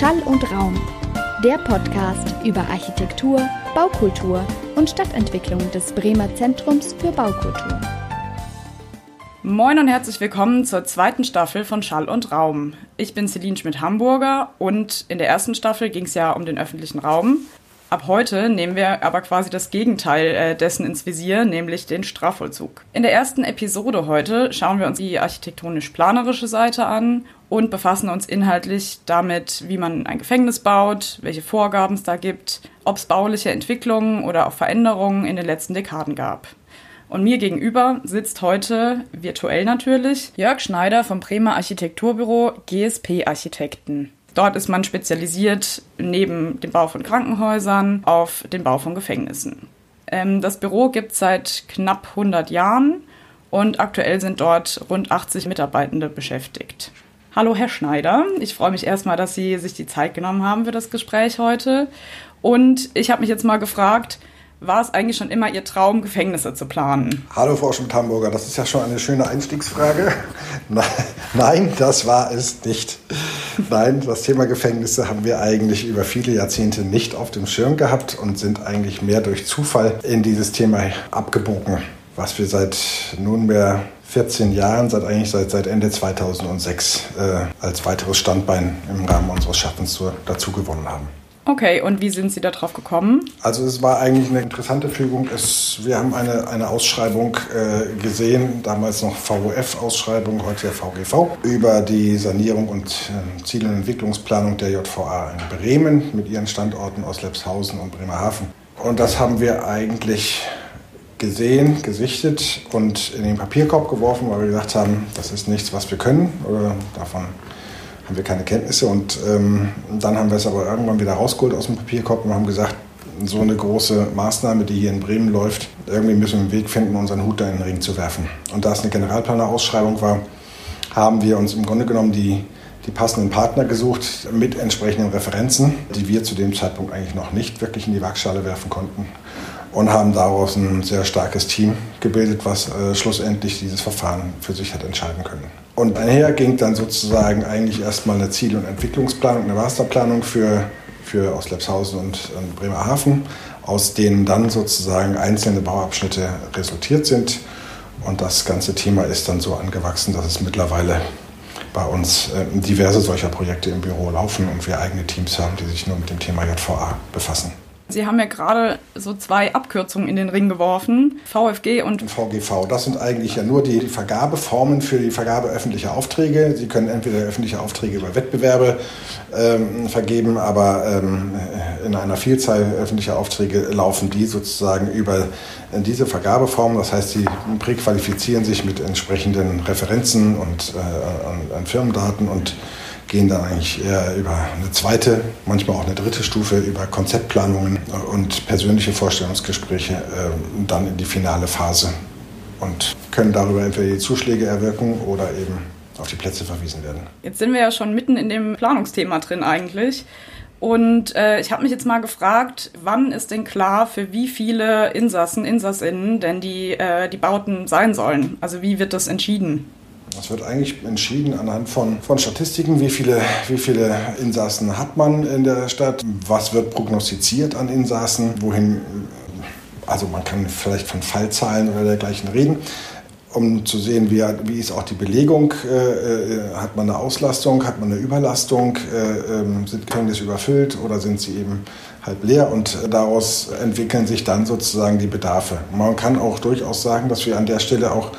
Schall und Raum, der Podcast über Architektur, Baukultur und Stadtentwicklung des Bremer Zentrums für Baukultur. Moin und herzlich willkommen zur zweiten Staffel von Schall und Raum. Ich bin Celine Schmidt-Hamburger und in der ersten Staffel ging es ja um den öffentlichen Raum. Ab heute nehmen wir aber quasi das Gegenteil äh, dessen ins Visier, nämlich den Strafvollzug. In der ersten Episode heute schauen wir uns die architektonisch-planerische Seite an und befassen uns inhaltlich damit, wie man ein Gefängnis baut, welche Vorgaben es da gibt, ob es bauliche Entwicklungen oder auch Veränderungen in den letzten Dekaden gab. Und mir gegenüber sitzt heute, virtuell natürlich, Jörg Schneider vom Bremer Architekturbüro GSP Architekten. Dort ist man spezialisiert neben dem Bau von Krankenhäusern auf den Bau von Gefängnissen. Ähm, das Büro gibt es seit knapp 100 Jahren und aktuell sind dort rund 80 Mitarbeitende beschäftigt. Hallo, Herr Schneider. Ich freue mich erstmal, dass Sie sich die Zeit genommen haben für das Gespräch heute. Und ich habe mich jetzt mal gefragt, war es eigentlich schon immer Ihr Traum, Gefängnisse zu planen? Hallo, Frau Schmidt-Hamburger, das ist ja schon eine schöne Einstiegsfrage. Nein, das war es nicht. Nein, das Thema Gefängnisse haben wir eigentlich über viele Jahrzehnte nicht auf dem Schirm gehabt und sind eigentlich mehr durch Zufall in dieses Thema abgebogen, was wir seit nunmehr 14 Jahren, seit eigentlich seit, seit Ende 2006 äh, als weiteres Standbein im Rahmen unseres Schaffens dazu gewonnen haben. Okay, und wie sind Sie darauf gekommen? Also es war eigentlich eine interessante Fügung. Es, wir haben eine, eine Ausschreibung äh, gesehen, damals noch VOF-Ausschreibung, heute ja VGV, über die Sanierung und äh, Ziel- und Entwicklungsplanung der JVA in Bremen mit ihren Standorten aus Lepshausen und Bremerhaven. Und das haben wir eigentlich gesehen, gesichtet und in den Papierkorb geworfen, weil wir gesagt haben, das ist nichts, was wir können. Oder davon haben wir keine Kenntnisse. Und ähm, dann haben wir es aber irgendwann wieder rausgeholt aus dem Papierkorb und haben gesagt, so eine große Maßnahme, die hier in Bremen läuft, irgendwie müssen wir einen Weg finden, unseren Hut da in den Ring zu werfen. Und da es eine Generalplanerausschreibung war, haben wir uns im Grunde genommen die, die passenden Partner gesucht mit entsprechenden Referenzen, die wir zu dem Zeitpunkt eigentlich noch nicht wirklich in die Waagschale werfen konnten und haben daraus ein sehr starkes Team gebildet, was äh, schlussendlich dieses Verfahren für sich hat entscheiden können. Und daher ging dann sozusagen eigentlich erstmal eine Ziel- und Entwicklungsplanung, eine Masterplanung für, für Oslepshausen und, und Bremerhaven, aus denen dann sozusagen einzelne Bauabschnitte resultiert sind. Und das ganze Thema ist dann so angewachsen, dass es mittlerweile bei uns äh, diverse solcher Projekte im Büro laufen und wir eigene Teams haben, die sich nur mit dem Thema JVA befassen. Sie haben ja gerade so zwei Abkürzungen in den Ring geworfen, VFG und VGV. Das sind eigentlich ja nur die Vergabeformen für die Vergabe öffentlicher Aufträge. Sie können entweder öffentliche Aufträge über Wettbewerbe ähm, vergeben, aber ähm, in einer Vielzahl öffentlicher Aufträge laufen die sozusagen über diese Vergabeform. Das heißt, sie präqualifizieren sich mit entsprechenden Referenzen und äh, an, an Firmendaten und gehen dann eigentlich eher über eine zweite, manchmal auch eine dritte Stufe, über Konzeptplanungen und persönliche Vorstellungsgespräche äh, dann in die finale Phase und können darüber entweder die Zuschläge erwirken oder eben auf die Plätze verwiesen werden. Jetzt sind wir ja schon mitten in dem Planungsthema drin eigentlich. Und äh, ich habe mich jetzt mal gefragt, wann ist denn klar, für wie viele Insassen, Insassinnen denn die, äh, die Bauten sein sollen? Also wie wird das entschieden? Das wird eigentlich entschieden anhand von, von Statistiken, wie viele, wie viele Insassen hat man in der Stadt, was wird prognostiziert an Insassen, wohin, also man kann vielleicht von Fallzahlen oder dergleichen reden, um zu sehen, wie, wie ist auch die Belegung, äh, äh hat man eine Auslastung, hat man eine Überlastung, äh, äh, sind Gefängnisse überfüllt oder sind sie eben halb leer? Und daraus entwickeln sich dann sozusagen die Bedarfe. Man kann auch durchaus sagen, dass wir an der Stelle auch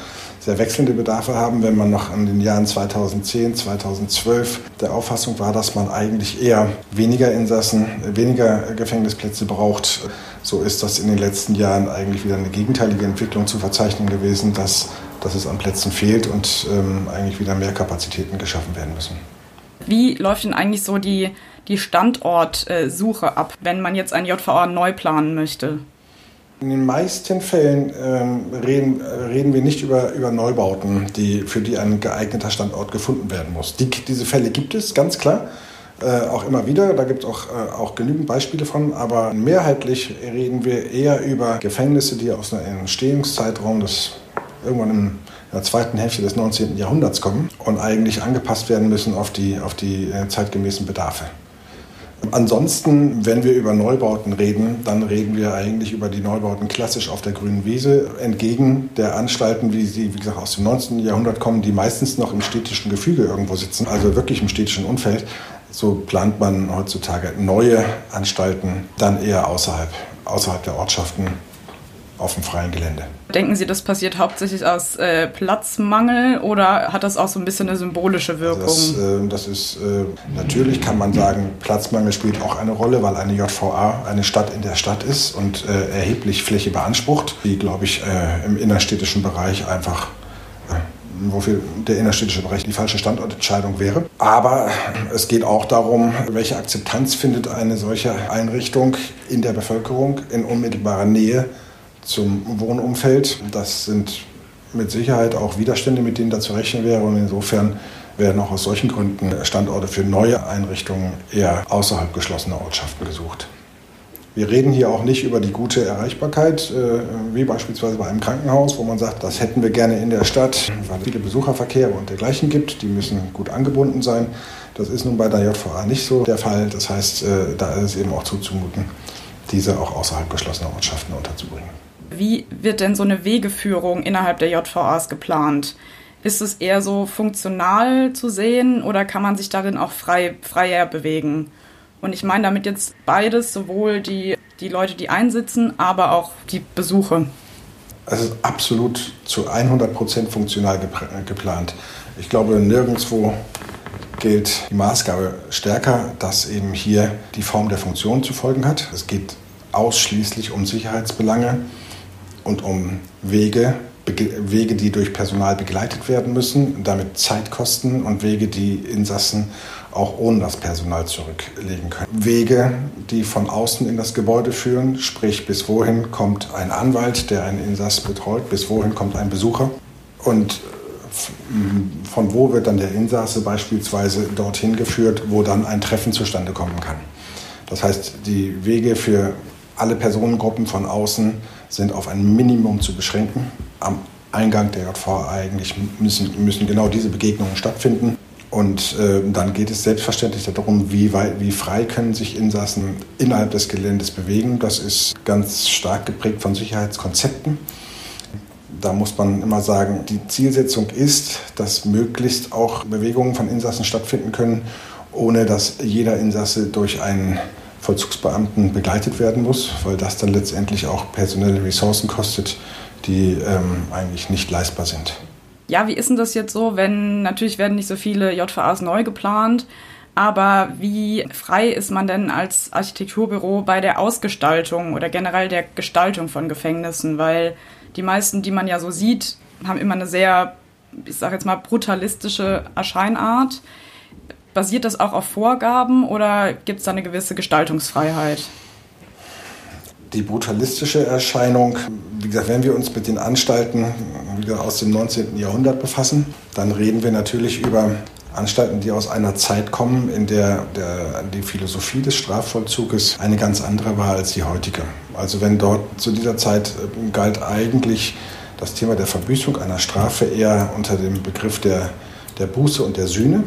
sehr wechselnde Bedarfe haben. Wenn man noch in den Jahren 2010, 2012 der Auffassung war, dass man eigentlich eher weniger Insassen, weniger Gefängnisplätze braucht, so ist das in den letzten Jahren eigentlich wieder eine gegenteilige Entwicklung zu verzeichnen gewesen, dass, dass es an Plätzen fehlt und ähm, eigentlich wieder mehr Kapazitäten geschaffen werden müssen. Wie läuft denn eigentlich so die, die Standortsuche ab, wenn man jetzt ein JVA neu planen möchte? In den meisten Fällen ähm, reden, reden wir nicht über, über Neubauten, die, für die ein geeigneter Standort gefunden werden muss. Die, diese Fälle gibt es, ganz klar. Äh, auch immer wieder, da gibt es auch, äh, auch genügend Beispiele von, aber mehrheitlich reden wir eher über Gefängnisse, die aus einem Entstehungszeitraum des irgendwann im, in der zweiten Hälfte des 19. Jahrhunderts kommen und eigentlich angepasst werden müssen auf die, auf die äh, zeitgemäßen Bedarfe. Ansonsten, wenn wir über Neubauten reden, dann reden wir eigentlich über die Neubauten klassisch auf der grünen Wiese, entgegen der Anstalten, wie sie, wie gesagt, aus dem 19. Jahrhundert kommen, die meistens noch im städtischen Gefüge irgendwo sitzen, also wirklich im städtischen Umfeld. So plant man heutzutage neue Anstalten dann eher außerhalb, außerhalb der Ortschaften auf dem freien Gelände. Denken Sie, das passiert hauptsächlich aus äh, Platzmangel oder hat das auch so ein bisschen eine symbolische Wirkung? Also das, äh, das, ist äh, natürlich kann man sagen, Platzmangel spielt auch eine Rolle, weil eine JVA eine Stadt in der Stadt ist und äh, erheblich Fläche beansprucht, die, glaube ich, äh, im innerstädtischen Bereich einfach äh, wofür der innerstädtische Bereich die falsche Standortentscheidung wäre. Aber es geht auch darum, welche Akzeptanz findet eine solche Einrichtung in der Bevölkerung in unmittelbarer Nähe zum Wohnumfeld. Das sind mit Sicherheit auch Widerstände, mit denen da zu rechnen wäre. Und insofern werden auch aus solchen Gründen Standorte für neue Einrichtungen eher außerhalb geschlossener Ortschaften gesucht. Wir reden hier auch nicht über die gute Erreichbarkeit, äh, wie beispielsweise bei einem Krankenhaus, wo man sagt, das hätten wir gerne in der Stadt, weil es viele Besucherverkehre und dergleichen gibt. Die müssen gut angebunden sein. Das ist nun bei der JVA nicht so der Fall. Das heißt, äh, da ist es eben auch zuzumuten, diese auch außerhalb geschlossener Ortschaften unterzubringen. Wie wird denn so eine Wegeführung innerhalb der JVAs geplant? Ist es eher so funktional zu sehen oder kann man sich darin auch frei, freier bewegen? Und ich meine damit jetzt beides, sowohl die, die Leute, die einsitzen, aber auch die Besuche. Es ist absolut zu 100 Prozent funktional geplant. Ich glaube, nirgendwo gilt die Maßgabe stärker, dass eben hier die Form der Funktion zu folgen hat. Es geht ausschließlich um Sicherheitsbelange und um Wege, Wege, die durch Personal begleitet werden müssen, damit Zeit kosten und Wege, die Insassen auch ohne das Personal zurücklegen können. Wege, die von außen in das Gebäude führen, sprich bis wohin kommt ein Anwalt, der einen Insass betreut, bis wohin kommt ein Besucher und äh, von wo wird dann der Insasse beispielsweise dorthin geführt, wo dann ein Treffen zustande kommen kann. Das heißt, die Wege für alle Personengruppen von außen sind auf ein Minimum zu beschränken. Am Eingang der JV eigentlich müssen, müssen genau diese Begegnungen stattfinden. Und äh, dann geht es selbstverständlich darum, wie, weit, wie frei können sich Insassen innerhalb des Geländes bewegen. Das ist ganz stark geprägt von Sicherheitskonzepten. Da muss man immer sagen, die Zielsetzung ist, dass möglichst auch Bewegungen von Insassen stattfinden können, ohne dass jeder Insasse durch einen Vollzugsbeamten begleitet werden muss, weil das dann letztendlich auch personelle Ressourcen kostet, die ähm, eigentlich nicht leistbar sind. Ja, wie ist denn das jetzt so, wenn natürlich werden nicht so viele JVAs neu geplant, aber wie frei ist man denn als Architekturbüro bei der Ausgestaltung oder generell der Gestaltung von Gefängnissen? Weil die meisten, die man ja so sieht, haben immer eine sehr, ich sage jetzt mal, brutalistische Erscheinart. Basiert das auch auf Vorgaben oder gibt es da eine gewisse Gestaltungsfreiheit? Die brutalistische Erscheinung, wie gesagt, wenn wir uns mit den Anstalten wieder aus dem 19. Jahrhundert befassen, dann reden wir natürlich über Anstalten, die aus einer Zeit kommen, in der, der die Philosophie des Strafvollzuges eine ganz andere war als die heutige. Also wenn dort zu dieser Zeit äh, galt eigentlich das Thema der Verbüßung einer Strafe eher unter dem Begriff der, der Buße und der Sühne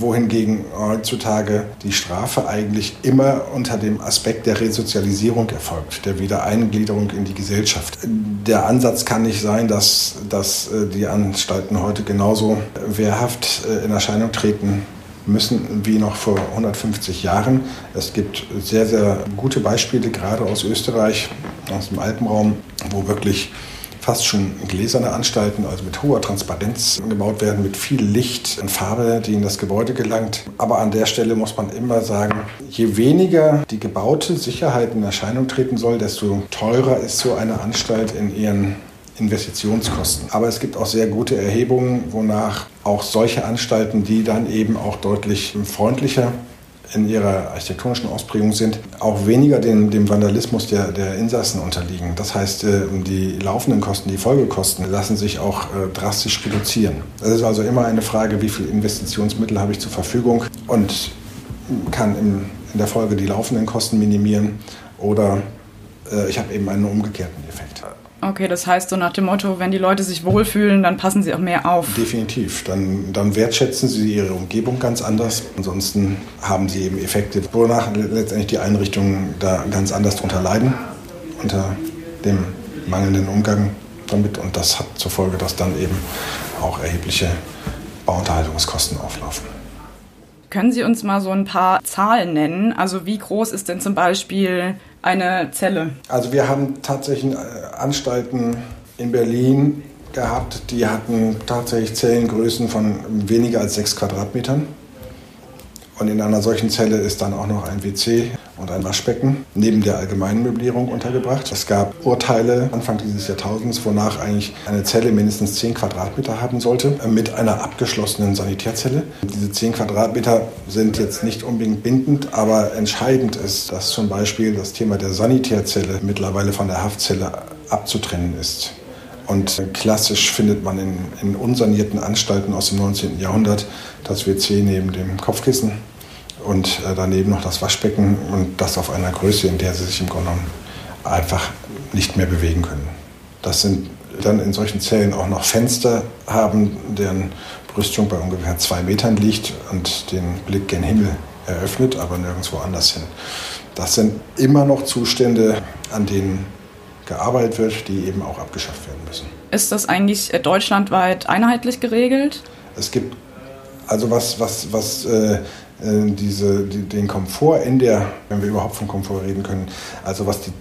wohingegen heutzutage die Strafe eigentlich immer unter dem Aspekt der Resozialisierung erfolgt, der Wiedereingliederung in die Gesellschaft. Der Ansatz kann nicht sein, dass, dass äh, die Anstalten heute genauso wehrhaft äh, in Erscheinung treten müssen wie noch vor 150 Jahren. Es gibt sehr, sehr gute Beispiele, gerade aus Österreich, aus dem Alpenraum, wo wirklich fast schon gläserne Anstalten, also mit hoher Transparenz gebaut werden, mit viel Licht und Farbe, die in das Gebäude gelangt. Aber an der Stelle muss man immer sagen, je weniger die gebaute Sicherheit in Erscheinung treten soll, desto teurer ist so eine Anstalt in ihren Investitionskosten. Aber es gibt auch sehr gute Erhebungen, wonach auch solche Anstalten, die dann eben auch deutlich freundlicher in ihrer architektonischen Ausprägung sind, auch weniger dem, dem Vandalismus der, der Insassen unterliegen. Das heißt, äh, die laufenden Kosten, die Folgekosten lassen sich auch äh, drastisch reduzieren. Es ist also immer eine Frage, wie viel Investitionsmittel habe ich zur Verfügung und kann in, in der Folge die laufenden Kosten minimieren oder äh, ich habe eben einen umgekehrten Effekt. Okay, das heißt so nach dem Motto, wenn die Leute sich wohlfühlen, dann passen sie auch mehr auf. Definitiv. Dann, dann wertschätzen sie ihre Umgebung ganz anders. Ansonsten haben sie eben Effekte, wonach letztendlich die Einrichtungen da ganz anders drunter leiden, unter dem mangelnden Umgang damit. Und das hat zur Folge, dass dann eben auch erhebliche Bauunterhaltungskosten auflaufen. Können Sie uns mal so ein paar Zahlen nennen? Also wie groß ist denn zum Beispiel eine Zelle? Also wir haben tatsächlich äh, Anstalten in Berlin gehabt, die hatten tatsächlich Zellengrößen von weniger als sechs Quadratmetern. Und in einer solchen Zelle ist dann auch noch ein WC und ein Waschbecken neben der allgemeinen Möblierung untergebracht. Es gab Urteile Anfang dieses Jahrtausends, wonach eigentlich eine Zelle mindestens 10 Quadratmeter haben sollte, mit einer abgeschlossenen Sanitärzelle. Diese 10 Quadratmeter sind jetzt nicht unbedingt bindend, aber entscheidend ist, dass zum Beispiel das Thema der Sanitärzelle mittlerweile von der Haftzelle abzutrennen ist. Und klassisch findet man in, in unsanierten Anstalten aus dem 19. Jahrhundert das WC neben dem Kopfkissen und äh, daneben noch das Waschbecken und das auf einer Größe, in der sie sich im Grunde genommen einfach nicht mehr bewegen können. Das sind dann in solchen Zellen auch noch Fenster haben, deren Brüstung bei ungefähr zwei Metern liegt und den Blick gen Himmel eröffnet, aber nirgendwo anders hin. Das sind immer noch Zustände, an denen gearbeitet wird, die eben auch abgeschafft werden müssen. Ist das eigentlich äh, deutschlandweit einheitlich geregelt? Es gibt also was, was, was äh, äh, diese, die, den Komfort in der, wenn wir überhaupt von Komfort reden können, also was die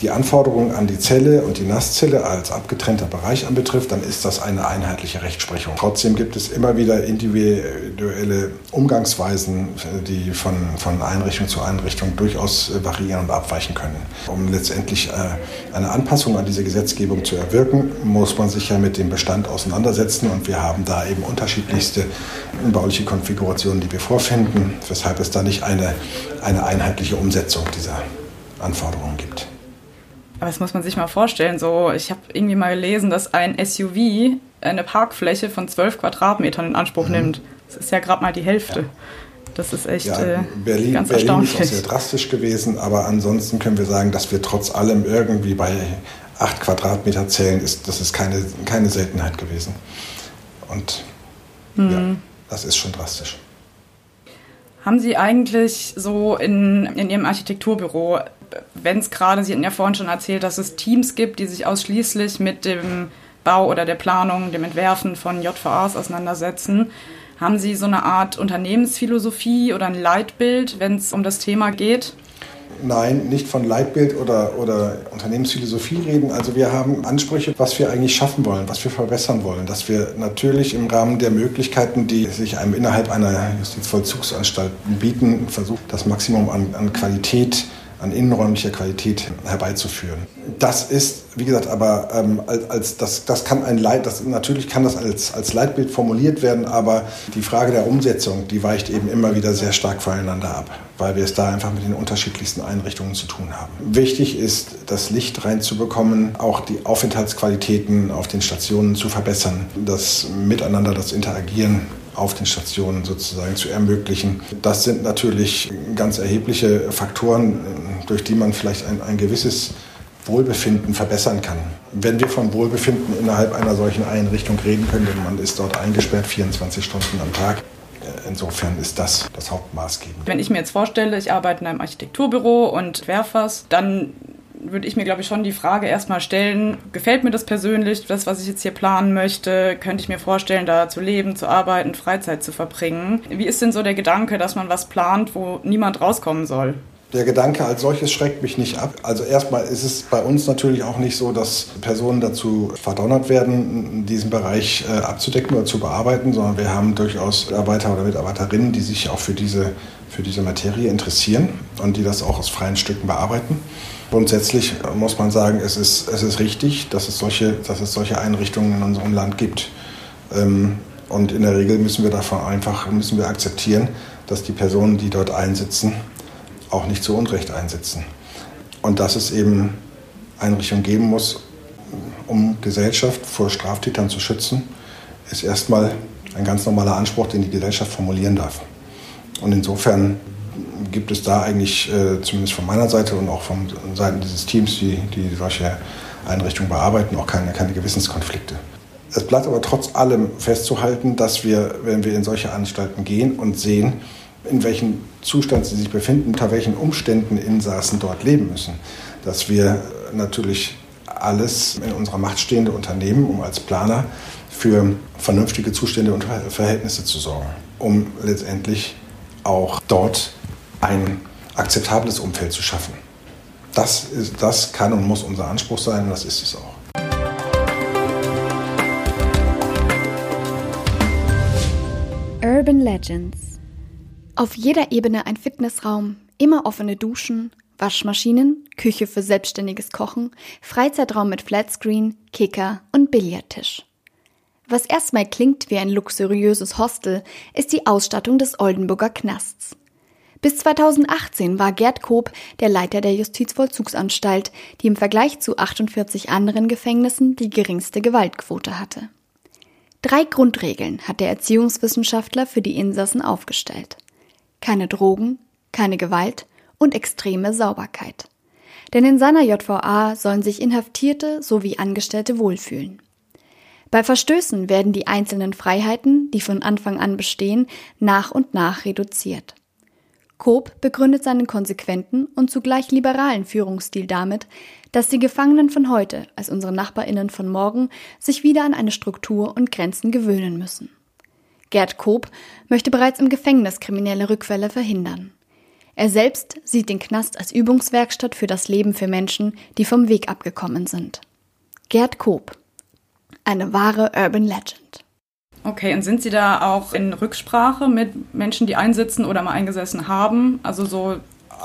die Anforderungen an die Zelle und die Nasszelle als abgetrennter Bereich anbetrifft, dann ist das eine einheitliche Rechtsprechung. Trotzdem gibt es immer wieder individuelle Umgangsweisen, die von, von Einrichtung zu Einrichtung durchaus variieren und abweichen können. Um letztendlich äh, eine Anpassung an diese Gesetzgebung zu erwirken, muss man sich ja mit dem Bestand auseinandersetzen und wir haben da eben unterschiedlichste bauliche Konfigurationen, die wir vorfinden, weshalb es da nicht eine, eine einheitliche Umsetzung dieser Anforderungen gibt. Aber das muss man sich mal vorstellen. So, ich habe irgendwie mal gelesen, dass ein SUV eine Parkfläche von 12 Quadratmetern in Anspruch mhm. nimmt. Das ist ja gerade mal die Hälfte. Ja. Das ist echt ja, äh, Berlin, ganz Berlin erstaunlich. ist auch sehr drastisch gewesen, aber ansonsten können wir sagen, dass wir trotz allem irgendwie bei 8 Quadratmeter zählen, ist, das ist keine, keine Seltenheit gewesen. Und mhm. ja, das ist schon drastisch. Haben Sie eigentlich so in, in Ihrem Architekturbüro wenn es gerade, Sie hatten ja vorhin schon erzählt, dass es Teams gibt, die sich ausschließlich mit dem Bau oder der Planung, dem Entwerfen von JVAs auseinandersetzen. Haben Sie so eine Art Unternehmensphilosophie oder ein Leitbild, wenn es um das Thema geht? Nein, nicht von Leitbild oder, oder Unternehmensphilosophie reden. Also wir haben Ansprüche, was wir eigentlich schaffen wollen, was wir verbessern wollen. Dass wir natürlich im Rahmen der Möglichkeiten, die sich einem innerhalb einer Justizvollzugsanstalt bieten, versuchen, das Maximum an, an Qualität an innenräumlicher Qualität herbeizuführen. Das ist, wie gesagt, aber ähm, als, als das, das kann ein Leit, das, natürlich kann das als, als Leitbild formuliert werden, aber die Frage der Umsetzung, die weicht eben immer wieder sehr stark voneinander ab, weil wir es da einfach mit den unterschiedlichsten Einrichtungen zu tun haben. Wichtig ist, das Licht reinzubekommen, auch die Aufenthaltsqualitäten auf den Stationen zu verbessern, das Miteinander, das Interagieren auf den Stationen sozusagen zu ermöglichen. Das sind natürlich ganz erhebliche Faktoren, durch die man vielleicht ein, ein gewisses Wohlbefinden verbessern kann. Wenn wir von Wohlbefinden innerhalb einer solchen Einrichtung reden können, denn man ist dort eingesperrt 24 Stunden am Tag, äh, Insofern ist das das Hauptmaßgebende. Wenn ich mir jetzt vorstelle, ich arbeite in einem Architekturbüro und werfe was, dann würde ich mir, glaube ich, schon die Frage erstmal stellen, gefällt mir das persönlich, das, was ich jetzt hier planen möchte? Könnte ich mir vorstellen, da zu leben, zu arbeiten, Freizeit zu verbringen? Wie ist denn so der Gedanke, dass man was plant, wo niemand rauskommen soll? Der Gedanke als solches schreckt mich nicht ab. Also erstmal ist es bei uns natürlich auch nicht so, dass Personen dazu verdonnert werden, diesen Bereich äh, abzudecken oder zu bearbeiten, sondern wir haben durchaus Mitarbeiter oder Mitarbeiterinnen, die sich auch für diese, für diese Materie interessieren und die das auch aus freien Stücken bearbeiten. Grundsätzlich muss man sagen, es ist, es ist richtig, dass es, solche, dass es solche Einrichtungen in unserem Land gibt. Ähm, und in der Regel müssen wir davon einfach müssen wir akzeptieren, dass die Personen, die dort einsitzen, auch nicht zu Unrecht einsitzen. Und dass es eben Einrichtungen geben muss, um Gesellschaft vor Straftätern zu schützen, ist erstmal ein ganz normaler Anspruch, den die Gesellschaft formulieren darf. Und insofern gibt es da eigentlich, äh, zumindest von meiner Seite und auch von Seiten dieses Teams, die, die solche Einrichtungen bearbeiten, auch keine, keine Gewissenskonflikte. Es bleibt aber trotz allem festzuhalten, dass wir, wenn wir in solche Anstalten gehen und sehen, in welchem Zustand sie sich befinden, unter welchen Umständen Insassen dort leben müssen, dass wir natürlich alles in unserer Macht stehende unternehmen, um als Planer für vernünftige Zustände und Verhältnisse zu sorgen, um letztendlich auch dort ein akzeptables Umfeld zu schaffen. Das, ist, das kann und muss unser Anspruch sein und das ist es auch. Urban Legends. Auf jeder Ebene ein Fitnessraum, immer offene Duschen, Waschmaschinen, Küche für selbstständiges Kochen, Freizeitraum mit Flatscreen, Kicker und Billardtisch. Was erstmal klingt wie ein luxuriöses Hostel, ist die Ausstattung des Oldenburger Knasts. Bis 2018 war Gerd Koop der Leiter der Justizvollzugsanstalt, die im Vergleich zu 48 anderen Gefängnissen die geringste Gewaltquote hatte. Drei Grundregeln hat der Erziehungswissenschaftler für die Insassen aufgestellt. Keine Drogen, keine Gewalt und extreme Sauberkeit. Denn in seiner JVA sollen sich Inhaftierte sowie Angestellte wohlfühlen. Bei Verstößen werden die einzelnen Freiheiten, die von Anfang an bestehen, nach und nach reduziert. Koop begründet seinen konsequenten und zugleich liberalen Führungsstil damit, dass die Gefangenen von heute, als unsere Nachbarinnen von morgen, sich wieder an eine Struktur und Grenzen gewöhnen müssen. Gerd Koop möchte bereits im Gefängnis kriminelle Rückfälle verhindern. Er selbst sieht den Knast als Übungswerkstatt für das Leben für Menschen, die vom Weg abgekommen sind. Gerd Koop, eine wahre Urban Legend. Okay, und sind Sie da auch in Rücksprache mit Menschen, die einsitzen oder mal eingesessen haben? Also so,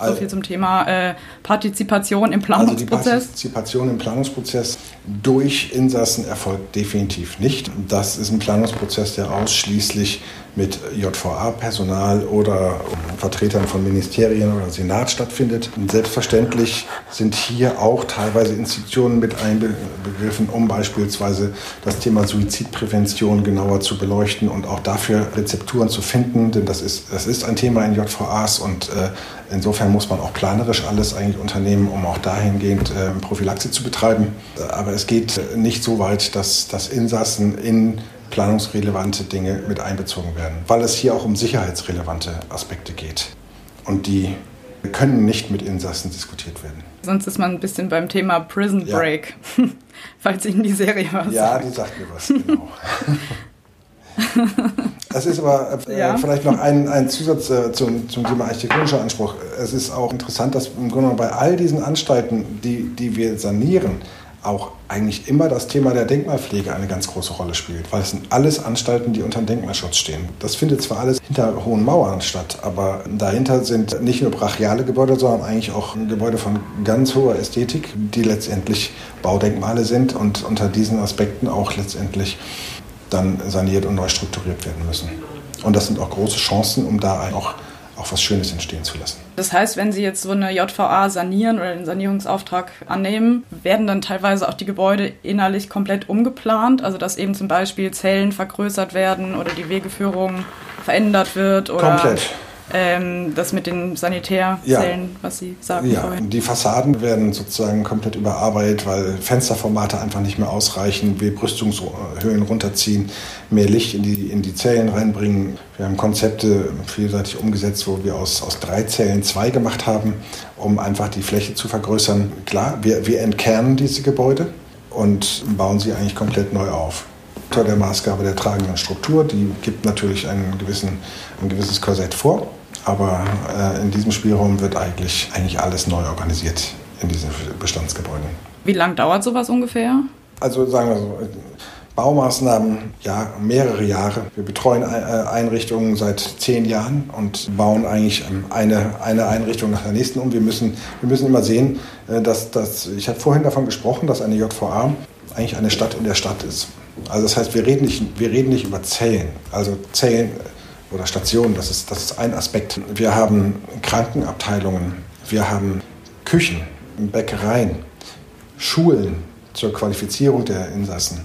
so viel zum Thema äh, Partizipation im Planungsprozess? Also die Partizipation im Planungsprozess durch Insassen erfolgt definitiv nicht. Das ist ein Planungsprozess, der ausschließlich mit JVA-Personal oder Vertretern von Ministerien oder Senat stattfindet. Und selbstverständlich sind hier auch teilweise Institutionen mit einbegriffen, um beispielsweise das Thema Suizidprävention genauer zu beleuchten und auch dafür Rezepturen zu finden, denn das ist, das ist ein Thema in JVAs und äh, insofern muss man auch planerisch alles eigentlich unternehmen, um auch dahingehend äh, Prophylaxe zu betreiben. Aber es geht nicht so weit, dass, dass Insassen in planungsrelevante Dinge mit einbezogen werden, weil es hier auch um sicherheitsrelevante Aspekte geht. Und die können nicht mit Insassen diskutiert werden. Sonst ist man ein bisschen beim Thema Prison Break, ja. falls Ihnen die Serie was Ja, sagt. die sagt mir was, genau. Es ist aber äh, ja. vielleicht noch ein, ein Zusatz äh, zum, zum Thema architektonischer Anspruch. Es ist auch interessant, dass im Grunde bei all diesen Anstalten, die, die wir sanieren, auch eigentlich immer das Thema der Denkmalpflege eine ganz große Rolle spielt, weil es sind alles Anstalten, die unter Denkmalschutz stehen. Das findet zwar alles hinter hohen Mauern statt, aber dahinter sind nicht nur brachiale Gebäude, sondern eigentlich auch Gebäude von ganz hoher Ästhetik, die letztendlich Baudenkmale sind und unter diesen Aspekten auch letztendlich dann saniert und neu strukturiert werden müssen. Und das sind auch große Chancen, um da auch auch was Schönes entstehen zu lassen. Das heißt, wenn Sie jetzt so eine JVA sanieren oder den Sanierungsauftrag annehmen, werden dann teilweise auch die Gebäude innerlich komplett umgeplant, also dass eben zum Beispiel Zellen vergrößert werden oder die Wegeführung verändert wird oder komplett ähm, das mit den Sanitärzellen, ja. was Sie sagen ja. vorhin. Die Fassaden werden sozusagen komplett überarbeitet, weil Fensterformate einfach nicht mehr ausreichen. Wir Brüstungshöhen runterziehen, mehr Licht in die, in die Zellen reinbringen. Wir haben Konzepte vielseitig umgesetzt, wo wir aus, aus drei Zellen zwei gemacht haben, um einfach die Fläche zu vergrößern. Klar, wir, wir entkernen diese Gebäude und bauen sie eigentlich komplett neu auf der Maßgabe der tragenden Struktur. Die gibt natürlich einen gewissen, ein gewisses Korsett vor, aber äh, in diesem Spielraum wird eigentlich, eigentlich alles neu organisiert in diesen Bestandsgebäuden. Wie lange dauert sowas ungefähr? Also sagen wir so, Baumaßnahmen, ja, mehrere Jahre. Wir betreuen äh, Einrichtungen seit zehn Jahren und bauen eigentlich ähm, eine, eine Einrichtung nach der nächsten um. Wir müssen, wir müssen immer sehen, äh, dass, dass ich habe vorhin davon gesprochen, dass eine JVA eigentlich eine Stadt in der Stadt ist. Also das heißt, wir reden nicht, wir reden nicht über Zellen. Also Zellen oder Stationen, das ist, das ist ein Aspekt. Wir haben Krankenabteilungen, wir haben Küchen, Bäckereien, Schulen zur Qualifizierung der Insassen.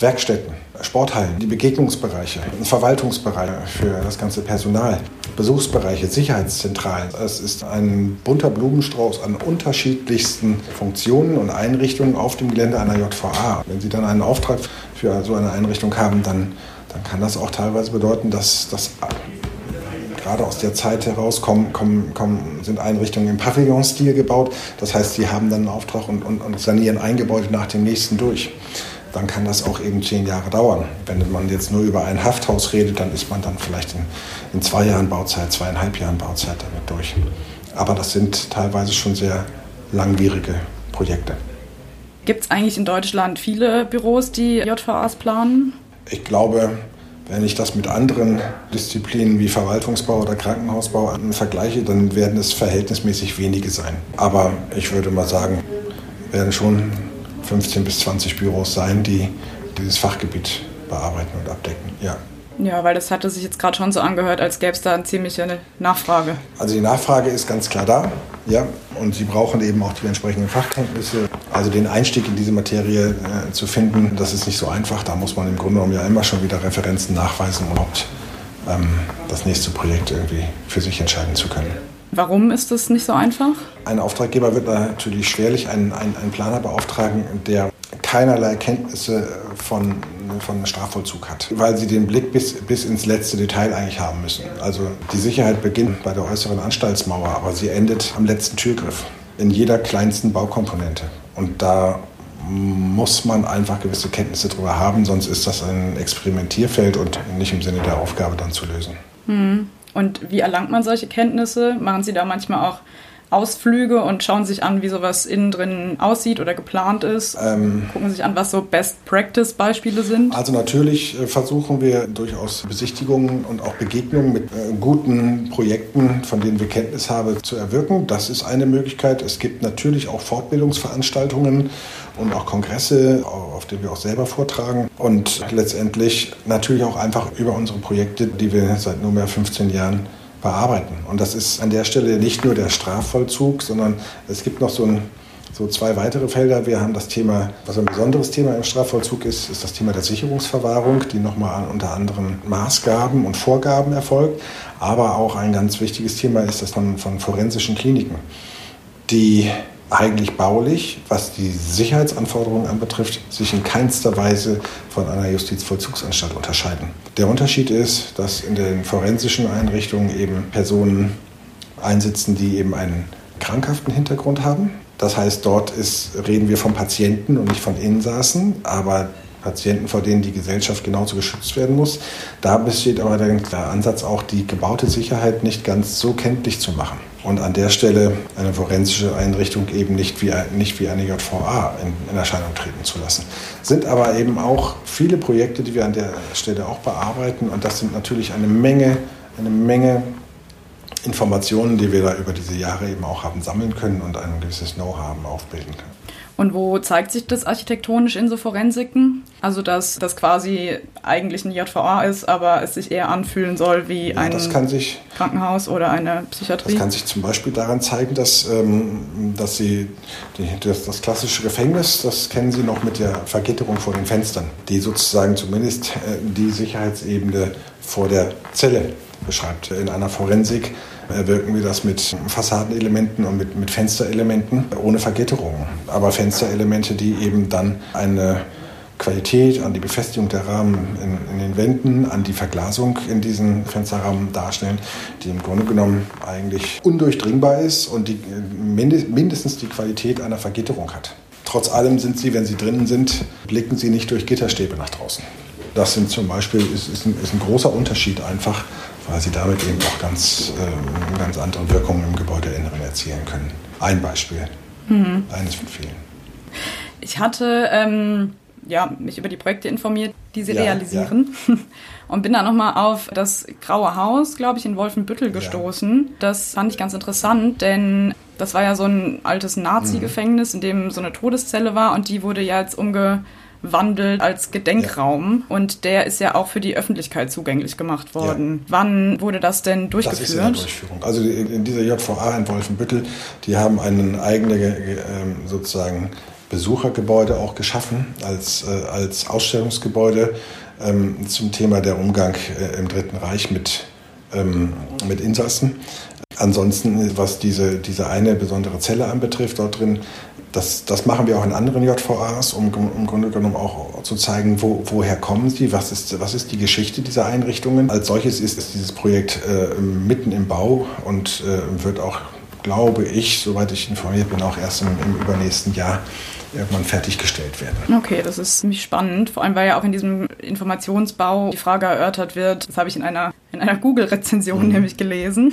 Werkstätten, Sporthallen, die Begegnungsbereiche, Verwaltungsbereiche für das ganze Personal, Besuchsbereiche, Sicherheitszentralen. Es ist ein bunter Blumenstrauß an unterschiedlichsten Funktionen und Einrichtungen auf dem Gelände einer JVA. Wenn Sie dann einen Auftrag für so eine Einrichtung haben, dann, dann kann das auch teilweise bedeuten, dass das gerade aus der Zeit heraus kommen, kommen, kommen, sind Einrichtungen im Pavillonstil gebaut. Das heißt, sie haben dann einen Auftrag und, und, und sanieren ein Gebäude nach dem nächsten durch dann kann das auch eben zehn Jahre dauern. Wenn man jetzt nur über ein Hafthaus redet, dann ist man dann vielleicht in, in zwei Jahren Bauzeit, zweieinhalb Jahren Bauzeit damit durch. Aber das sind teilweise schon sehr langwierige Projekte. Gibt es eigentlich in Deutschland viele Büros, die JVAs planen? Ich glaube, wenn ich das mit anderen Disziplinen wie Verwaltungsbau oder Krankenhausbau vergleiche, dann werden es verhältnismäßig wenige sein. Aber ich würde mal sagen, werden schon 15 bis 20 Büros sein, die dieses Fachgebiet bearbeiten und abdecken. Ja. Ja, weil das hatte sich jetzt gerade schon so angehört, als gäbe es da eine ziemliche Nachfrage. Also die Nachfrage ist ganz klar da, ja, und sie brauchen eben auch die entsprechenden Fachkenntnisse. Also den Einstieg in diese Materie äh, zu finden, das ist nicht so einfach. Da muss man im Grunde genommen ja immer schon wieder Referenzen nachweisen, um überhaupt ähm, das nächste Projekt irgendwie für sich entscheiden zu können. Warum ist das nicht so einfach? Ein Auftraggeber wird natürlich schwerlich einen, einen, einen Planer beauftragen, der keinerlei Kenntnisse von, von Strafvollzug hat, weil sie den Blick bis, bis ins letzte Detail eigentlich haben müssen. Also die Sicherheit beginnt bei der äußeren Anstaltsmauer, aber sie endet am letzten Türgriff, in jeder kleinsten Baukomponente. Und da muss man einfach gewisse Kenntnisse darüber haben, sonst ist das ein Experimentierfeld und nicht im Sinne der Aufgabe dann zu lösen. Hm. Und wie erlangt man solche Kenntnisse? Machen Sie da manchmal auch Ausflüge und schauen sich an, wie sowas innen drin aussieht oder geplant ist? Ähm, Gucken sich an, was so Best-Practice-Beispiele sind? Also natürlich äh, versuchen wir durchaus Besichtigungen und auch Begegnungen mit äh, guten Projekten, von denen wir Kenntnis haben, zu erwirken. Das ist eine Möglichkeit. Es gibt natürlich auch Fortbildungsveranstaltungen und auch Kongresse, auf denen wir auch selber vortragen. Und letztendlich natürlich auch einfach über unsere Projekte, die wir seit nunmehr 15 Jahren bearbeiten. Und das ist an der Stelle nicht nur der Strafvollzug, sondern es gibt noch so, ein, so zwei weitere Felder. Wir haben das Thema, was ein besonderes Thema im Strafvollzug ist, ist das Thema der Sicherungsverwahrung, die nochmal unter anderen Maßgaben und Vorgaben erfolgt. Aber auch ein ganz wichtiges Thema ist das von, von forensischen Kliniken, die eigentlich baulich, was die Sicherheitsanforderungen anbetrifft, sich in keinster Weise von einer Justizvollzugsanstalt unterscheiden. Der Unterschied ist, dass in den forensischen Einrichtungen eben Personen einsitzen, die eben einen krankhaften Hintergrund haben. Das heißt, dort ist, reden wir von Patienten und nicht von Insassen, aber Patienten, vor denen die Gesellschaft genauso geschützt werden muss. Da besteht aber der Ansatz auch, die gebaute Sicherheit nicht ganz so kenntlich zu machen und an der Stelle eine forensische Einrichtung eben nicht wie, nicht wie eine JVA in, in, Erscheinung treten zu lassen. Sind aber eben auch viele Projekte, die wir an der Stelle auch bearbeiten und das sind natürlich eine Menge, eine Menge Informationen, die wir da über diese Jahre eben auch haben sammeln können und ein gewisses Know-how aufbilden können. Und wo zeigt sich das architektonisch in so Forensiken? Also, dass das quasi eigentlich ein JVA ist, aber es sich eher anfühlen soll wie ja, ein sich, Krankenhaus oder eine Psychiatrie? Das kann sich zum Beispiel daran zeigen, dass, ähm, dass Sie die, das, das, klassische Gefängnis, das kennen Sie noch mit der Vergitterung vor den Fenstern, die sozusagen zumindest äh, die Sicherheitsebene vor der Zelle beschreibt. In einer Forensik wirken wir das mit Fassadenelementen und mit, mit Fensterelementen ohne Vergitterung. Aber Fensterelemente, die eben dann eine Qualität, an die Befestigung der Rahmen in, in, den Wänden, an die Verglasung in diesen Fensterrahmen darstellen, die im Grunde genommen eigentlich undurchdringbar ist und die mindestens die Qualität einer Vergitterung hat. Trotz allem sind sie, wenn sie drinnen sind, blicken sie nicht durch Gitterstäbe nach draußen. Das sind zum Beispiel, ist, ist, ein, ist ein großer Unterschied einfach weil sie damit eben auch ganz, äh, ganz andere Wirkungen im Gebäudeinneren erzielen können. Ein Beispiel, mhm. eines von vielen. Ich hatte ähm, ja, mich über die Projekte informiert, die sie ja, realisieren. Ja. Und bin dann nochmal auf das Graue Haus, glaube ich, in Wolfenbüttel gestoßen. Ja. Das fand ich ganz interessant, denn das war ja so ein altes Nazi-Gefängnis, in dem so eine Todeszelle war und die wurde ja jetzt umge wandelt als Gedenkraum. Ja. Und der ist ja auch für die Öffentlichkeit zugänglich gemacht worden. Ja. Wann wurde das denn durchgeführt? Das ist in der Durchführung. Also in dieser JVA in Wolfenbüttel, die haben eine eigene ähm, sozusagen Besuchergebäude auch geschaffen, als, äh, als Ausstellungsgebäude ähm, zum Thema der Umgang äh, im Dritten Reich mit, ähm, mit Insassen. Ansonsten, was diese, diese eine besondere Zelle anbetrifft, dort drin, das, das machen wir auch in anderen JVAs, um im Grunde genommen auch zu zeigen, wo, woher kommen sie, was ist, was ist die Geschichte dieser Einrichtungen. Als solches ist, ist dieses Projekt äh, mitten im Bau und äh, wird auch, glaube ich, soweit ich informiert bin, auch erst im, im übernächsten Jahr irgendwann fertiggestellt werden. Okay, das ist ziemlich spannend. Vor allem, weil ja auch in diesem Informationsbau die Frage erörtert wird, das habe ich in einer, in einer Google-Rezension mhm. nämlich gelesen,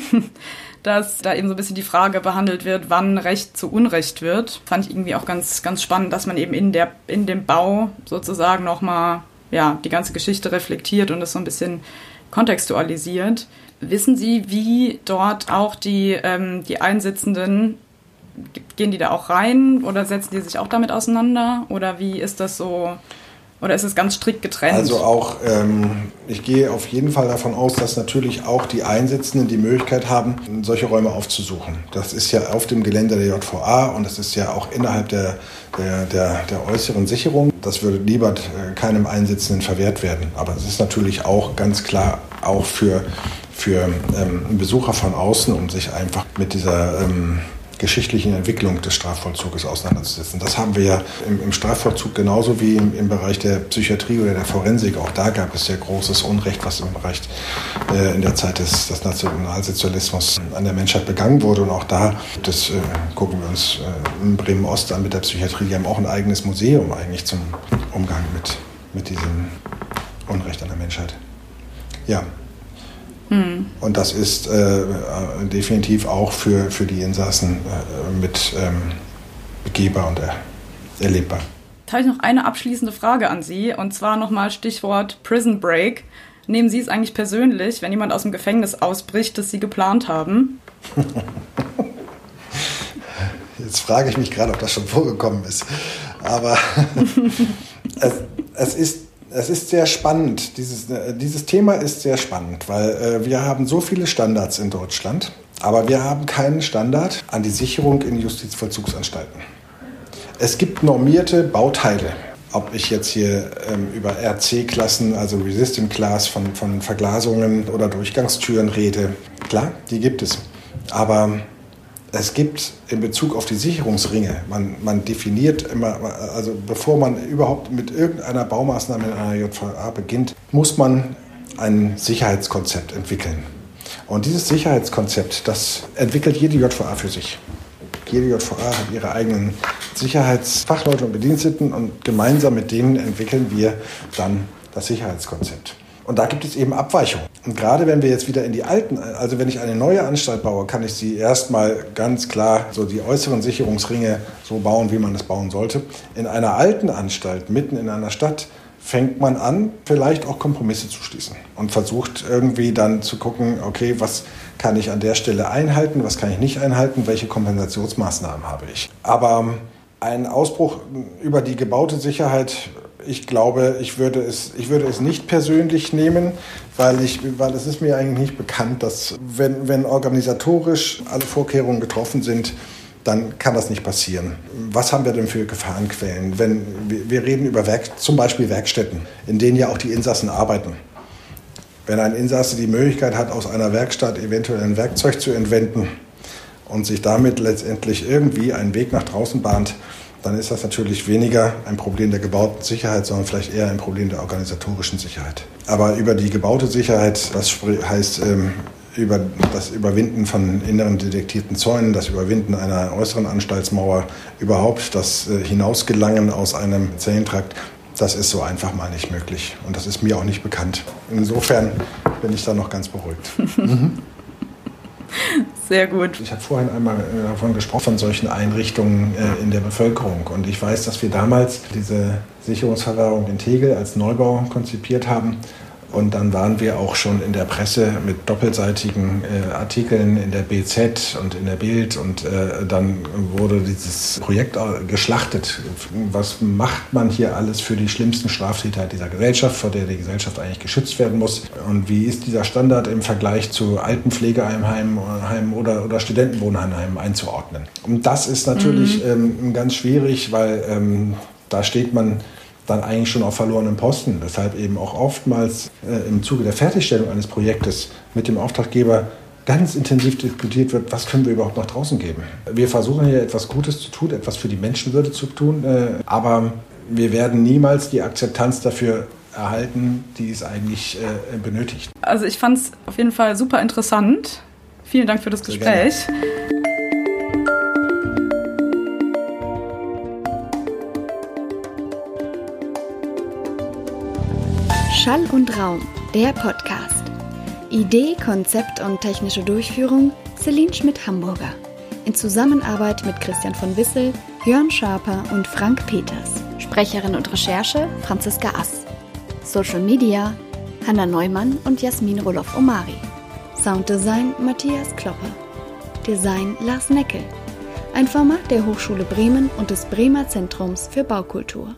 dass da eben so ein bisschen die Frage behandelt wird, wann Recht zu Unrecht wird. Fand ich irgendwie auch ganz, ganz spannend, dass man eben in, der, in dem Bau sozusagen nochmal ja, die ganze Geschichte reflektiert und das so ein bisschen kontextualisiert. Wissen Sie, wie dort auch die, ähm, die Einsitzenden gehen die da auch rein oder setzen die sich auch damit auseinander? Oder wie ist das so? Oder ist es ganz strikt getrennt? Also auch, ähm, ich gehe auf jeden Fall davon aus, dass natürlich auch die Einsitzenden die Möglichkeit haben, solche Räume aufzusuchen. Das ist ja auf dem Gelände der JVA und das ist ja auch innerhalb der, der, der, der äußeren Sicherung. Das würde lieber äh, keinem Einsitzenden verwehrt werden. Aber es ist natürlich auch ganz klar auch für, für ähm, Besucher von außen, um sich einfach mit dieser... Ähm, geschichtlichen Entwicklung des Strafvollzuges auseinanderzusetzen. Das haben wir ja im, im Strafvollzug genauso wie im, im, Bereich der Psychiatrie oder der Forensik. Auch da gab es sehr großes Unrecht, was im Bereich äh, in der Zeit des, des, Nationalsozialismus an der Menschheit begangen wurde. Und auch da, das äh, gucken wir uns äh, in Bremen-Ost an mit der Psychiatrie. Die haben auch ein eigenes Museum eigentlich zum Umgang mit, mit diesem Unrecht an der Menschheit. Ja, hm. Und das ist äh, definitiv auch für, für die Insassen äh, mit ähm, begehbar und er, erlebbar. Da habe ich noch eine abschließende Frage an Sie und zwar nochmal Stichwort Prison Break. Nehmen Sie es eigentlich persönlich, wenn jemand aus dem Gefängnis ausbricht, das Sie geplant haben? Jetzt frage ich mich gerade, ob das schon vorgekommen ist. Aber es, es ist es ist sehr spannend. Dieses, äh, dieses Thema ist sehr spannend, weil äh, wir haben so viele Standards in Deutschland, aber wir haben keinen Standard an die Sicherung in Justizvollzugsanstalten. Es gibt normierte Bauteile. Ob ich jetzt hier ähm, über RC-Klassen, also Resistant Class von, von Verglasungen oder Durchgangstüren rede, klar, die gibt es. Aber es gibt in Bezug auf die Sicherungsringe, man, man definiert immer, also bevor man überhaupt mit irgendeiner Baumaßnahme in einer JVA beginnt, muss man ein Sicherheitskonzept entwickeln. Und dieses Sicherheitskonzept, das entwickelt jede JVA für sich. Jede JVA hat ihre eigenen Sicherheitsfachleute und Bediensteten und gemeinsam mit denen entwickeln wir dann das Sicherheitskonzept. Und da gibt es eben Abweichungen. Und gerade wenn wir jetzt wieder in die alten, also wenn ich eine neue Anstalt baue, kann ich sie erstmal ganz klar so die äußeren Sicherungsringe so bauen, wie man es bauen sollte. In einer alten Anstalt, mitten in einer Stadt, fängt man an, vielleicht auch Kompromisse zu schließen und versucht irgendwie dann zu gucken, okay, was kann ich an der Stelle einhalten, was kann ich nicht einhalten, welche Kompensationsmaßnahmen habe ich. Aber ein Ausbruch über die gebaute Sicherheit ich glaube, ich würde, es, ich würde es nicht persönlich nehmen, weil, ich, weil es ist mir eigentlich nicht bekannt, dass wenn, wenn organisatorisch alle Vorkehrungen getroffen sind, dann kann das nicht passieren. Was haben wir denn für Gefahrenquellen? Wenn, wir reden über Werk, zum Beispiel Werkstätten, in denen ja auch die Insassen arbeiten. Wenn ein Insasse die Möglichkeit hat, aus einer Werkstatt eventuell ein Werkzeug zu entwenden und sich damit letztendlich irgendwie einen Weg nach draußen bahnt, dann ist das natürlich weniger ein Problem der gebauten Sicherheit, sondern vielleicht eher ein Problem der organisatorischen Sicherheit. Aber über die gebaute Sicherheit, das heißt ähm, über das Überwinden von inneren detektierten Zäunen, das Überwinden einer äußeren Anstaltsmauer, überhaupt das äh, Hinausgelangen aus einem Zellentrakt, das ist so einfach mal nicht möglich. Und das ist mir auch nicht bekannt. Insofern bin ich da noch ganz beruhigt. mhm. Sehr gut. Ich habe vorhin einmal äh, davon gesprochen, von solchen Einrichtungen äh, in der Bevölkerung. Und ich weiß, dass wir damals diese Sicherungsverwahrung in Tegel als Neubau konzipiert haben. Und dann waren wir auch schon in der Presse mit doppelseitigen äh, Artikeln in der BZ und in der Bild. Und äh, dann wurde dieses Projekt geschlachtet. Was macht man hier alles für die schlimmsten Straftäter dieser Gesellschaft, vor der die Gesellschaft eigentlich geschützt werden muss? Und wie ist dieser Standard im Vergleich zu Altenpflegeheimheimen oder, oder Studentenwohnheimen einzuordnen? Und das ist natürlich mhm. ähm, ganz schwierig, weil ähm, da steht man dann eigentlich schon auf verlorenem Posten, weshalb eben auch oftmals äh, im Zuge der Fertigstellung eines Projektes mit dem Auftraggeber ganz intensiv diskutiert wird, was können wir überhaupt nach draußen geben. Wir versuchen hier etwas Gutes zu tun, etwas für die Menschenwürde zu tun, äh, aber wir werden niemals die Akzeptanz dafür erhalten, die es eigentlich äh, benötigt. Also ich fand es auf jeden Fall super interessant. Vielen Dank für das Sehr Gespräch. Gerne. Schall und Raum, der Podcast. Idee, Konzept und technische Durchführung Celine Schmidt-Hamburger. In Zusammenarbeit mit Christian von Wissel, Jörn Schaper und Frank Peters. Sprecherin und Recherche Franziska Ass. Social Media Hanna Neumann und Jasmin Roloff-Omari. Sounddesign Matthias Kloppe. Design Lars Neckel. Ein Format der Hochschule Bremen und des Bremer Zentrums für Baukultur.